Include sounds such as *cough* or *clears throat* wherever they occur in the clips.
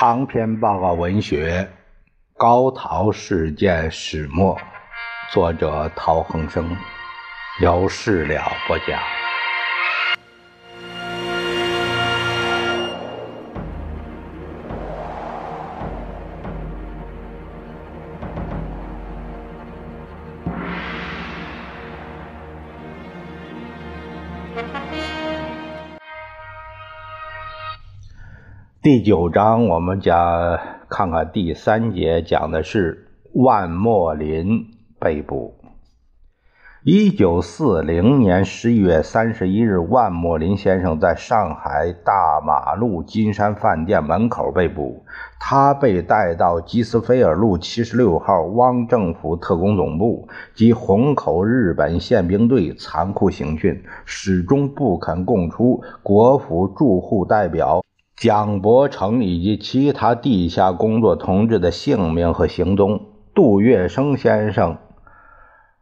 长篇报告文学《高陶事件始末》，作者陶恒生，由事了不讲。第九章，我们讲看看第三节，讲的是万莫林被捕。一九四零年十一月三十一日，万莫林先生在上海大马路金山饭店门口被捕。他被带到吉斯菲尔路七十六号汪政府特工总部及虹口日本宪兵队残酷刑讯，始终不肯供出国府驻沪代表。蒋伯成以及其他地下工作同志的姓名和行踪。杜月笙先生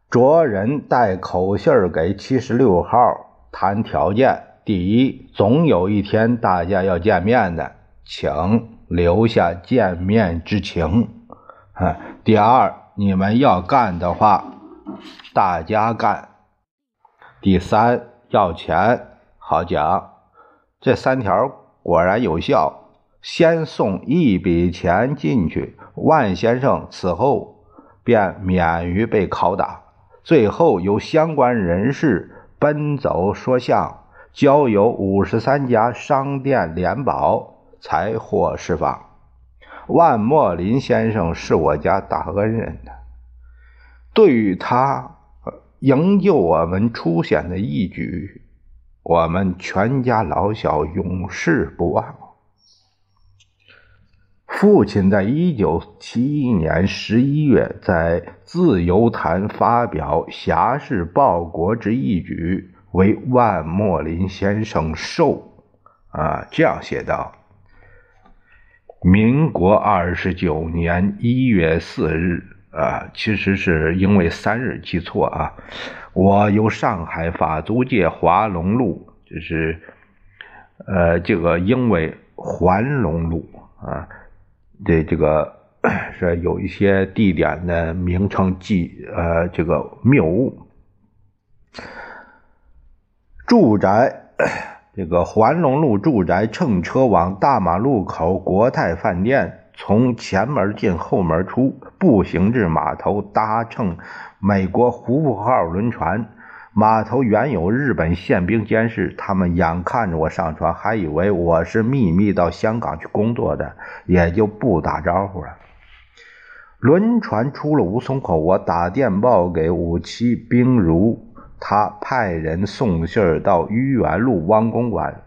着人带口信给七十六号谈条件：第一，总有一天大家要见面的，请留下见面之情。啊，第二，你们要干的话，大家干。第三，要钱好讲。这三条。果然有效，先送一笔钱进去，万先生此后便免于被拷打。最后由相关人士奔走说相，交由五十三家商店联保，才获释放。万莫林先生是我家大恩人呢，对于他营救我们出险的一举。我们全家老小永世不忘。父亲在一九七一年十一月在《自由谈》发表侠士报国之义举，为万莫林先生寿。啊，这样写道：民国二十九年一月四日，啊，其实是因为三日记错啊。我由上海法租界华龙路，就是，呃，这个因为环龙路啊，这这个 *clears throat* 是有一些地点的名称记，呃，这个谬误。住宅，*clears throat* 这个环龙路住宅，乘车往大马路口国泰饭店，从前门进，后门出，步行至码头，搭乘。美国胡福号轮船码头原有日本宪兵监视，他们眼看着我上船，还以为我是秘密到香港去工作的，也就不打招呼了。轮船出了吴淞口，我打电报给五七兵如，他派人送信到愚园路汪公馆。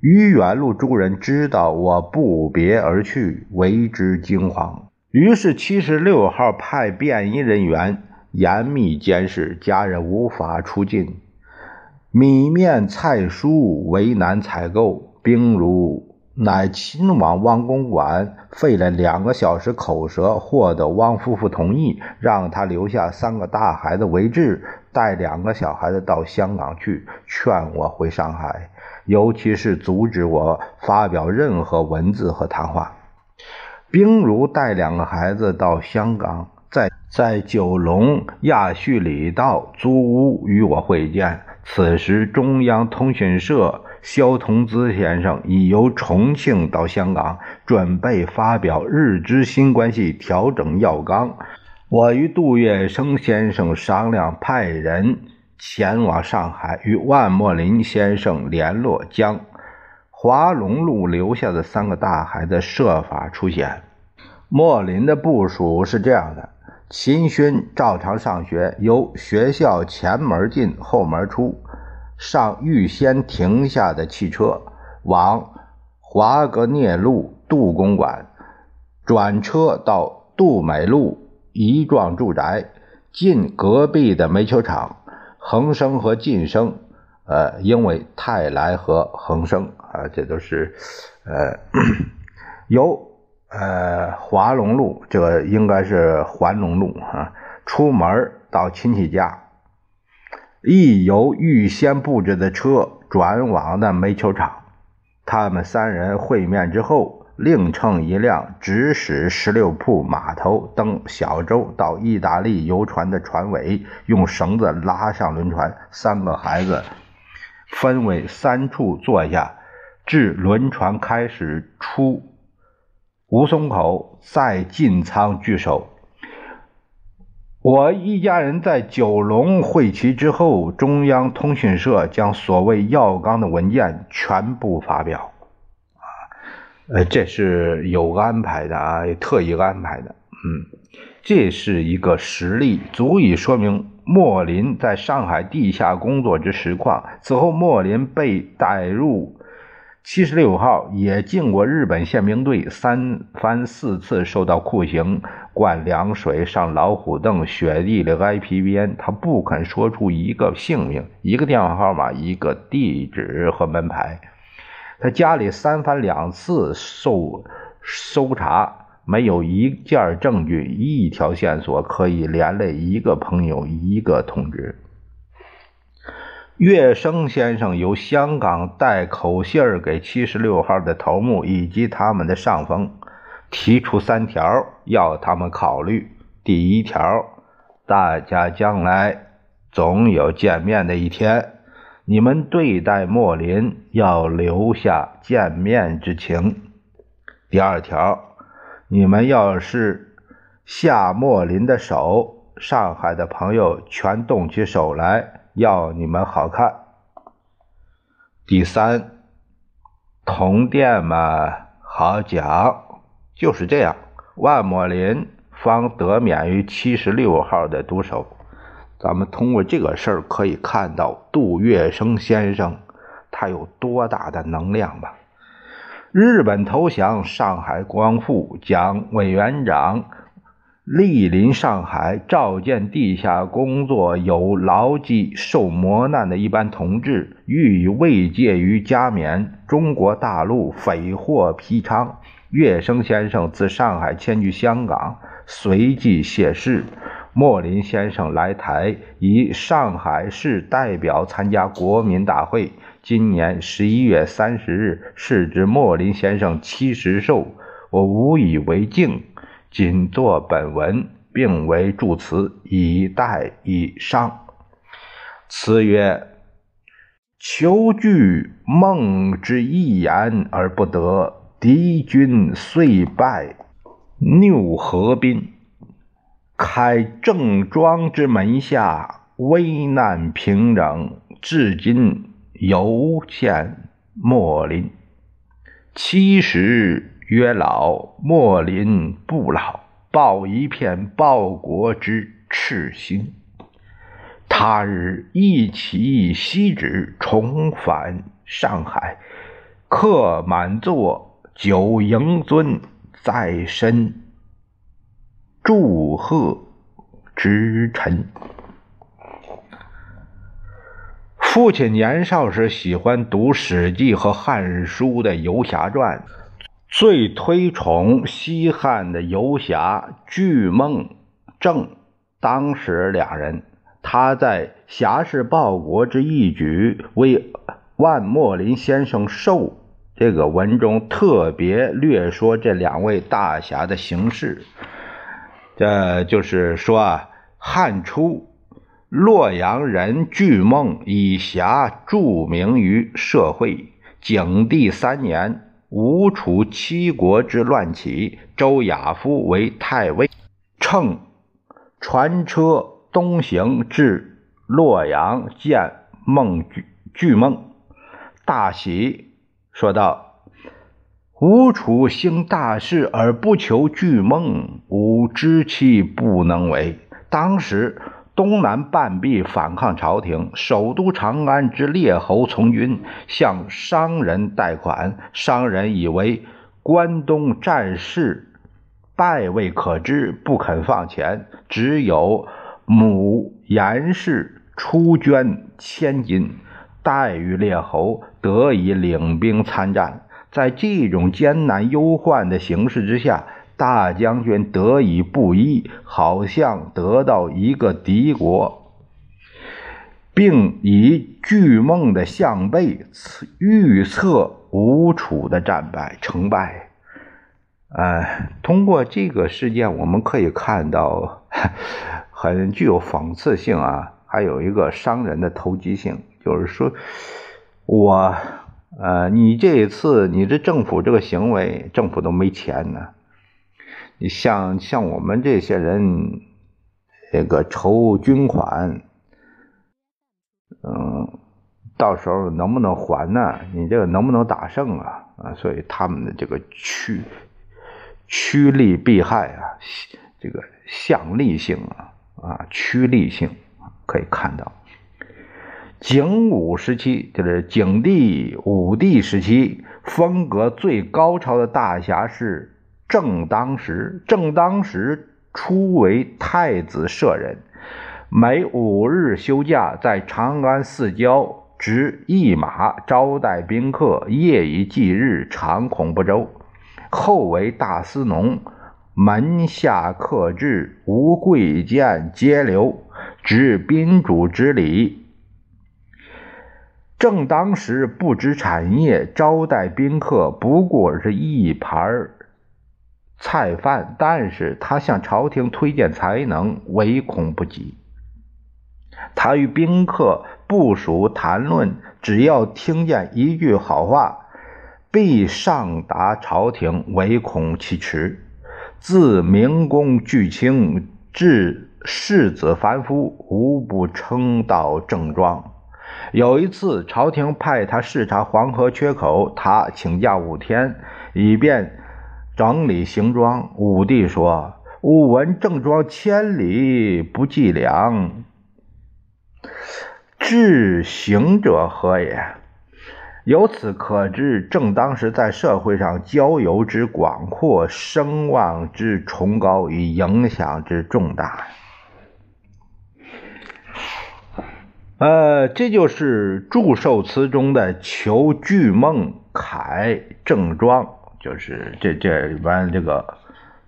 愚园路诸人知道我不别而去，为之惊惶。于是，七十六号派便衣人员严密监视，家人无法出境。米面菜蔬为难采购，兵如乃亲往汪公馆，费了两个小时口舌，获得汪夫妇同意，让他留下三个大孩子为质，带两个小孩子到香港去，劝我回上海，尤其是阻止我发表任何文字和谈话。冰如带两个孩子到香港，在在九龙亚叙里道租屋与我会见。此时，中央通讯社萧同资先生已由重庆到香港，准备发表日之新关系调整要纲。我与杜月笙先生商量，派人前往上海，与万莫林先生联络，将。华龙路留下的三个大孩子设法出现。莫林的部署是这样的：秦勋照常上学，由学校前门进，后门出，上预先停下的汽车，往华格涅路杜公馆，转车到杜美路一幢住宅，进隔壁的煤球厂，恒生和晋生。呃，因为泰来和恒生啊，这都是，呃，*clears throat* 由呃华龙路，这个应该是环龙路啊，出门到亲戚家，亦由预先布置的车转往的煤球厂。他们三人会面之后，另乘一辆只驶十六铺码头登小舟到意大利游船的船尾，用绳子拉上轮船。三个孩子分为三处坐下，至轮船开始出吴淞口，再进舱聚首。我一家人在九龙会齐之后，中央通讯社将所谓要纲的文件全部发表。呃，这是有安排的啊，特意安排的。嗯，这是一个实例，足以说明莫林在上海地下工作之实况。此后，莫林被带入七十六号，也进过日本宪兵队，三番四次受到酷刑，灌凉水，上老虎凳，雪地里挨皮鞭。他不肯说出一个姓名、一个电话号码、一个地址和门牌。他家里三番两次受搜查，没有一件证据、一条线索可以连累一个朋友、一个同志。岳生先生由香港带口信儿给七十六号的头目以及他们的上峰，提出三条要他们考虑：第一条，大家将来总有见面的一天。你们对待莫林要留下见面之情。第二条，你们要是下莫林的手，上海的朋友全动起手来，要你们好看。第三，同店嘛好讲，就是这样，万莫林方得免于七十六号的毒手。咱们通过这个事儿可以看到杜月笙先生他有多大的能量吧？日本投降，上海光复，蒋委员长莅临上海，召见地下工作有牢记受磨难的一般同志，予以慰藉与加冕。中国大陆匪祸披猖，月笙先生自上海迁居香港，随即谢世。莫林先生来台，以上海市代表参加国民大会。今年十一月三十日是指莫林先生七十寿，我无以为敬，仅作本文，并为祝词，以待以上。词曰：求据梦之一言而不得，敌军遂败，拗河滨。开正庄之门下，危难平整，至今犹见莫林。七十曰老，莫林不老，抱一片报国之赤心。他日一骑西止，重返上海，客满座，酒迎尊，在身。祝贺之臣。父亲年少时喜欢读《史记》和《汉书》的游侠传，最推崇西汉的游侠巨梦正。当时两人，他在侠士报国之一举为万莫林先生寿这个文中特别略说这两位大侠的行事。这就是说啊，汉初洛阳人巨梦以侠著名于社会。景帝三年，吴楚七国之乱起，周亚夫为太尉，乘船车东行至洛阳，见梦巨巨梦，大喜，说道。吴楚兴大事而不求巨梦，吾知其不能为。当时东南半壁反抗朝廷，首都长安之列侯从军向商人贷款，商人以为关东战事败未可知，不肯放钱，只有母严氏出捐千金，待遇列侯，得以领兵参战。在这种艰难忧患的形势之下，大将军得以布衣，好像得到一个敌国，并以巨梦的象背预测吴楚的战败成败。呃，通过这个事件，我们可以看到很具有讽刺性啊，还有一个商人的投机性，就是说，我，呃，你这一次你这政府这个行为，政府都没钱呢，你像像我们这些人，这个筹军款，嗯，到时候能不能还呢？你这个能不能打胜啊？啊，所以他们的这个趋。趋利避害啊，这个向利性啊，啊，趋利性可以看到。景武时期就是景帝、武帝时期，风格最高超的大侠是正当时。正当时初为太子舍人，每五日休假，在长安四郊执一马招待宾客，夜以继日，常恐不周。后为大司农，门下客至，无贵贱皆留，执宾主之礼。正当时不知产业，招待宾客不过是一盘菜饭，但是他向朝廷推荐才能，唯恐不及。他与宾客部属谈论，只要听见一句好话。必上达朝廷，唯恐其迟。自明公巨卿至世子凡夫，无不称道正庄。有一次，朝廷派他视察黄河缺口，他请假五天，以便整理行装。武帝说：“吾闻郑庄千里不计量，至行者何也？”由此可知，正当时在社会上交游之广阔、声望之崇高与影响之重大。呃，这就是祝寿词中的“求巨梦凯正庄”，就是这这里边这个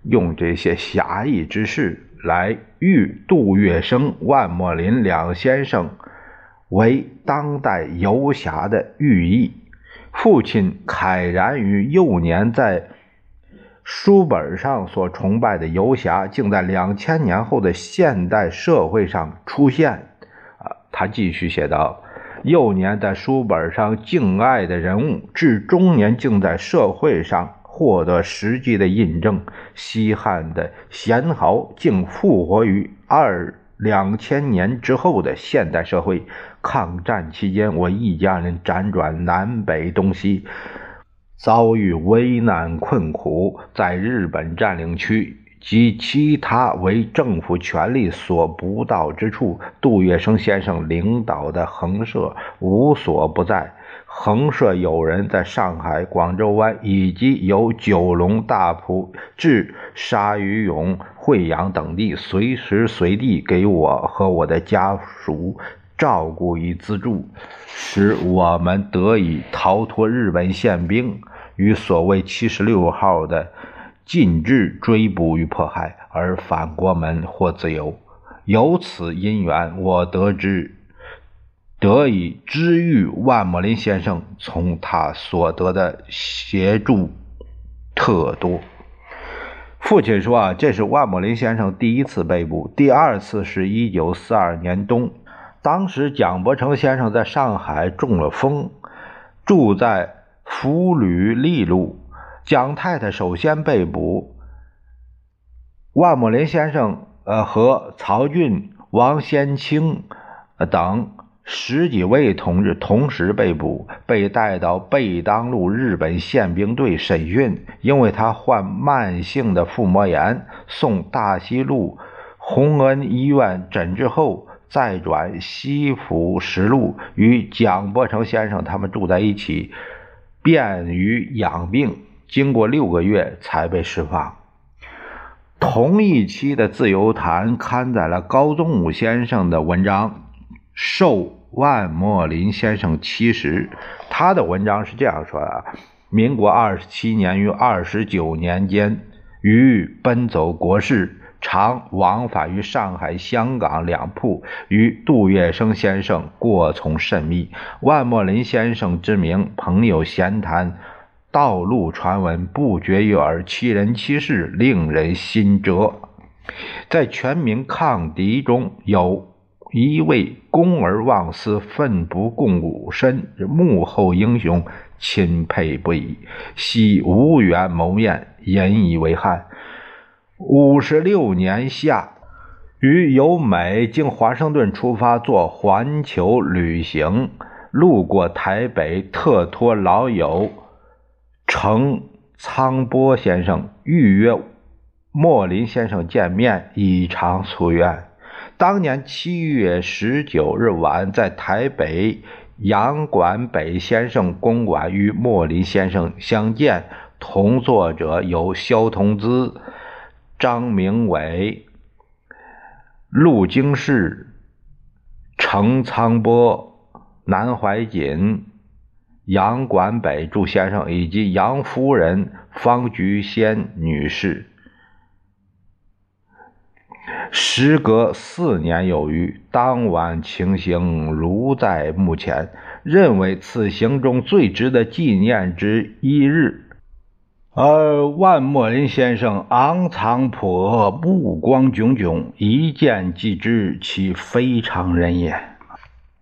用这些侠义之事来喻杜月笙、万墨林两先生。为当代游侠的寓意。父亲慨然于幼年在书本上所崇拜的游侠，竟在两千年后的现代社会上出现。他继续写道：幼年在书本上敬爱的人物，至中年竟在社会上获得实际的印证。西汉的贤豪，竟复活于二。两千年之后的现代社会，抗战期间，我一家人辗转南北东西，遭遇危难困苦，在日本占领区及其他为政府权力所不到之处，杜月笙先生领导的横社无所不在。横社友人在上海、广州湾以及由九龙、大埔至鲨鱼涌、惠阳等地，随时随地给我和我的家属照顾与资助，使我们得以逃脱日本宪兵与所谓七十六号的禁制追捕与迫害，而返国门获自由。由此因缘，我得知。得以知遇万木林先生，从他所得的协助特多。父亲说：“啊，这是万木林先生第一次被捕，第二次是一九四二年冬，当时蒋伯成先生在上海中了风，住在福履利路。蒋太太首先被捕，万木林先生呃和曹俊、王先清等。”十几位同志同时被捕，被带到贝当路日本宪兵队审讯。因为他患慢性的腹膜炎，送大西路洪恩医院诊治后，再转西府实路，与蒋伯成先生他们住在一起，便于养病。经过六个月才被释放。同一期的《自由谈》刊载了高宗武先生的文章，受。万墨林先生七十，他的文章是这样说的：民国二十七年与二十九年间，于奔走国事，常往返于上海、香港两铺，与杜月笙先生过从甚密。万墨林先生之名，朋友闲谈，道路传闻不绝于耳，其人其事令人心折。在全民抗敌中，有一位公而忘私、奋不顾身幕后英雄，钦佩不已。惜无缘谋面，引以为憾。五十六年夏，于由美经华盛顿出发，做环球旅行，路过台北，特托老友。程苍波先生预约莫林先生见面，以偿夙愿。当年七月十九日晚，在台北杨馆北先生公馆与莫林先生相见，同作者有萧同资、张明伟、陆经世、程苍波、南怀瑾。杨管北祝先生以及杨夫人方菊仙女士，时隔四年有余，当晚情形如在目前，认为此行中最值得纪念之一日。而万莫林先生昂藏颇目光炯炯，一见即知其非常人也。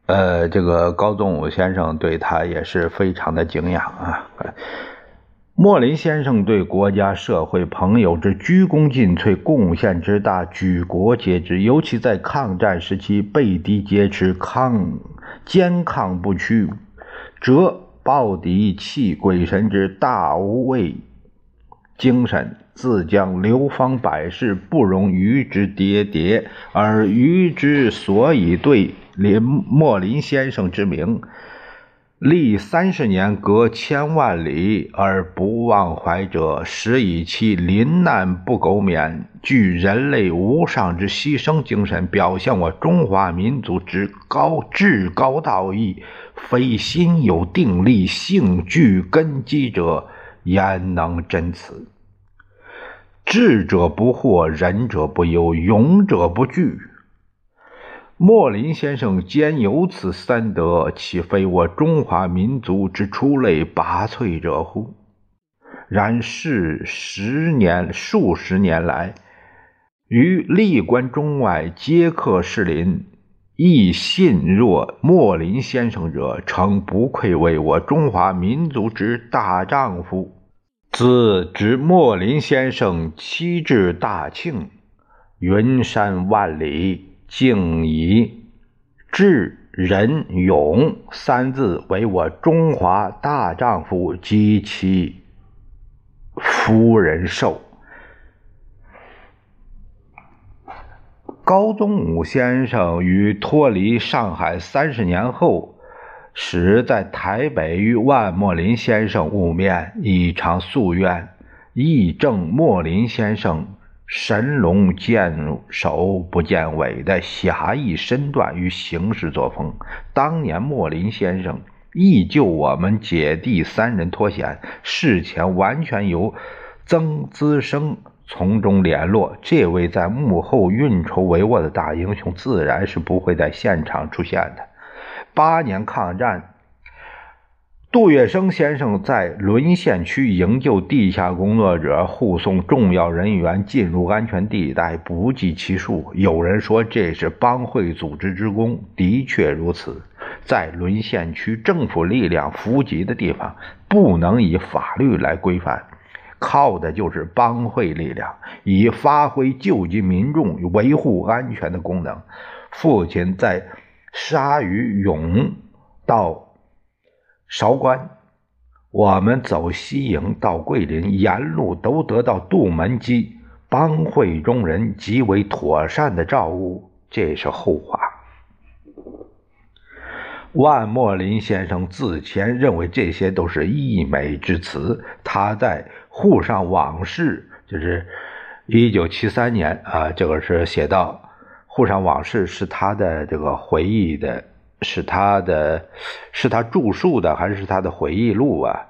呃，这个高宗武先生对他也是非常的敬仰啊。莫林先生对国家、社会、朋友之鞠躬尽瘁，贡献之大，举国皆知。尤其在抗战时期，被敌劫持，抗坚抗不屈，折报敌弃鬼神之大无畏精神，自将流芳百世，不容与之喋喋。而与之所以对。林莫林先生之名，历三十年，隔千万里而不忘怀者，实以其临难不苟免、具人类无上之牺牲精神，表现我中华民族之高至高道义。非心有定力、性具根基者，焉能真此？智者不惑，仁者不忧，勇者不惧。莫林先生兼有此三德，岂非我中华民族之出类拔萃者乎？然是十年、数十年来，于历官中外皆克士林，亦信若莫林先生者，诚不愧为我中华民族之大丈夫。自知莫林先生七至大庆，云山万里。竟以智仁勇三字为我中华大丈夫及其夫人寿。高宗武先生于脱离上海三十年后，时在台北与万墨林先生晤面，以偿夙愿，义正莫林先生。神龙见首不见尾的侠义身段与行事作风，当年莫林先生亦救我们姐弟三人脱险，事前完全由曾资生从中联络。这位在幕后运筹帷幄的大英雄，自然是不会在现场出现的。八年抗战。杜月笙先生在沦陷区营救地下工作者，护送重要人员进入安全地带，不计其数。有人说这是帮会组织之功，的确如此。在沦陷区，政府力量伏击的地方，不能以法律来规范，靠的就是帮会力量，以发挥救济民众、维护安全的功能。父亲在鲨鱼涌到。韶关，我们走西营到桂林，沿路都得到杜门基帮会中人极为妥善的照顾，这是后话。万莫林先生自谦认为这些都是溢美之词。他在《沪上往事》，就是一九七三年啊，这个是写到《沪上往事》，是他的这个回忆的。是他的，是他著述的，还是他的回忆录啊？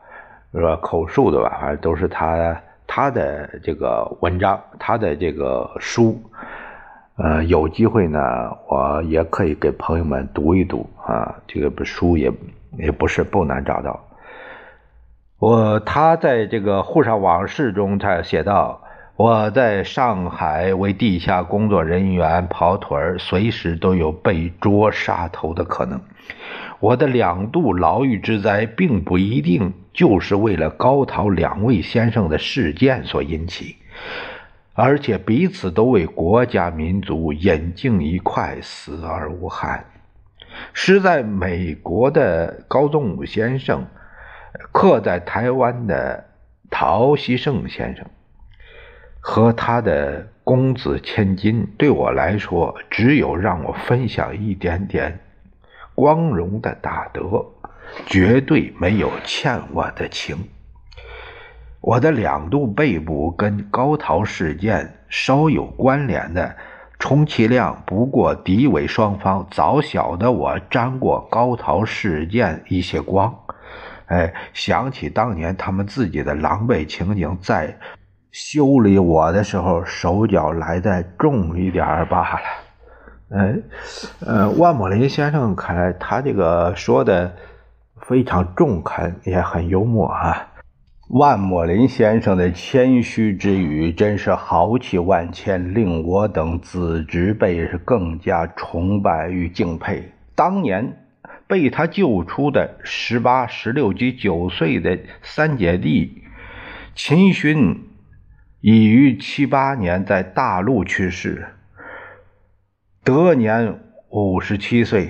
是吧？口述的吧？反正都是他他的这个文章，他的这个书。呃，有机会呢，我也可以给朋友们读一读啊。这个书也也不是不难找到。我他在这个《沪上往事》中他写道：“我在上海为地下工作人员跑腿儿，随时都有被捉杀头的可能。我的两度牢狱之灾，并不一定就是为了高陶两位先生的事件所引起，而且彼此都为国家民族引颈一块，死而无憾。是在美国的高宗武先生。”刻在台湾的陶希圣先生和他的公子千金，对我来说，只有让我分享一点点光荣的大德，绝对没有欠我的情。我的两度被捕跟高陶事件稍有关联的，充其量不过敌伪双方早晓得我沾过高陶事件一些光。哎，想起当年他们自己的狼狈情景，在修理我的时候，手脚来得重一点罢了。哎，呃，万木林先生看来他这个说的非常中肯，也很幽默啊。万木林先生的谦虚之语真是豪气万千，令我等子侄辈是更加崇拜与敬佩。当年。被他救出的十八、十六及九岁的三姐弟秦勋，已于七八年在大陆去世，得年五十七岁。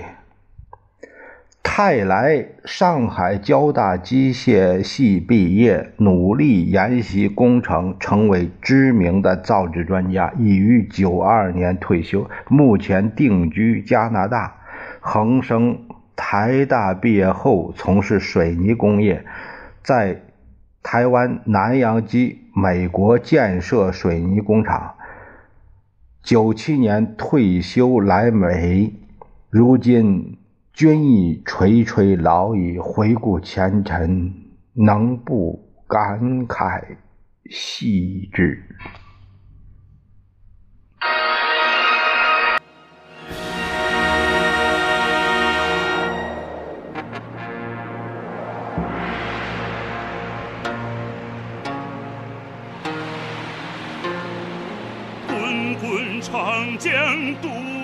泰来上海交大机械系毕业，努力研习工程，成为知名的造纸专家，已于九二年退休，目前定居加拿大，恒生。台大毕业后从事水泥工业，在台湾南洋及美国建设水泥工厂。九七年退休来美，如今均已垂垂老矣。回顾前尘，能不感慨细致？江都。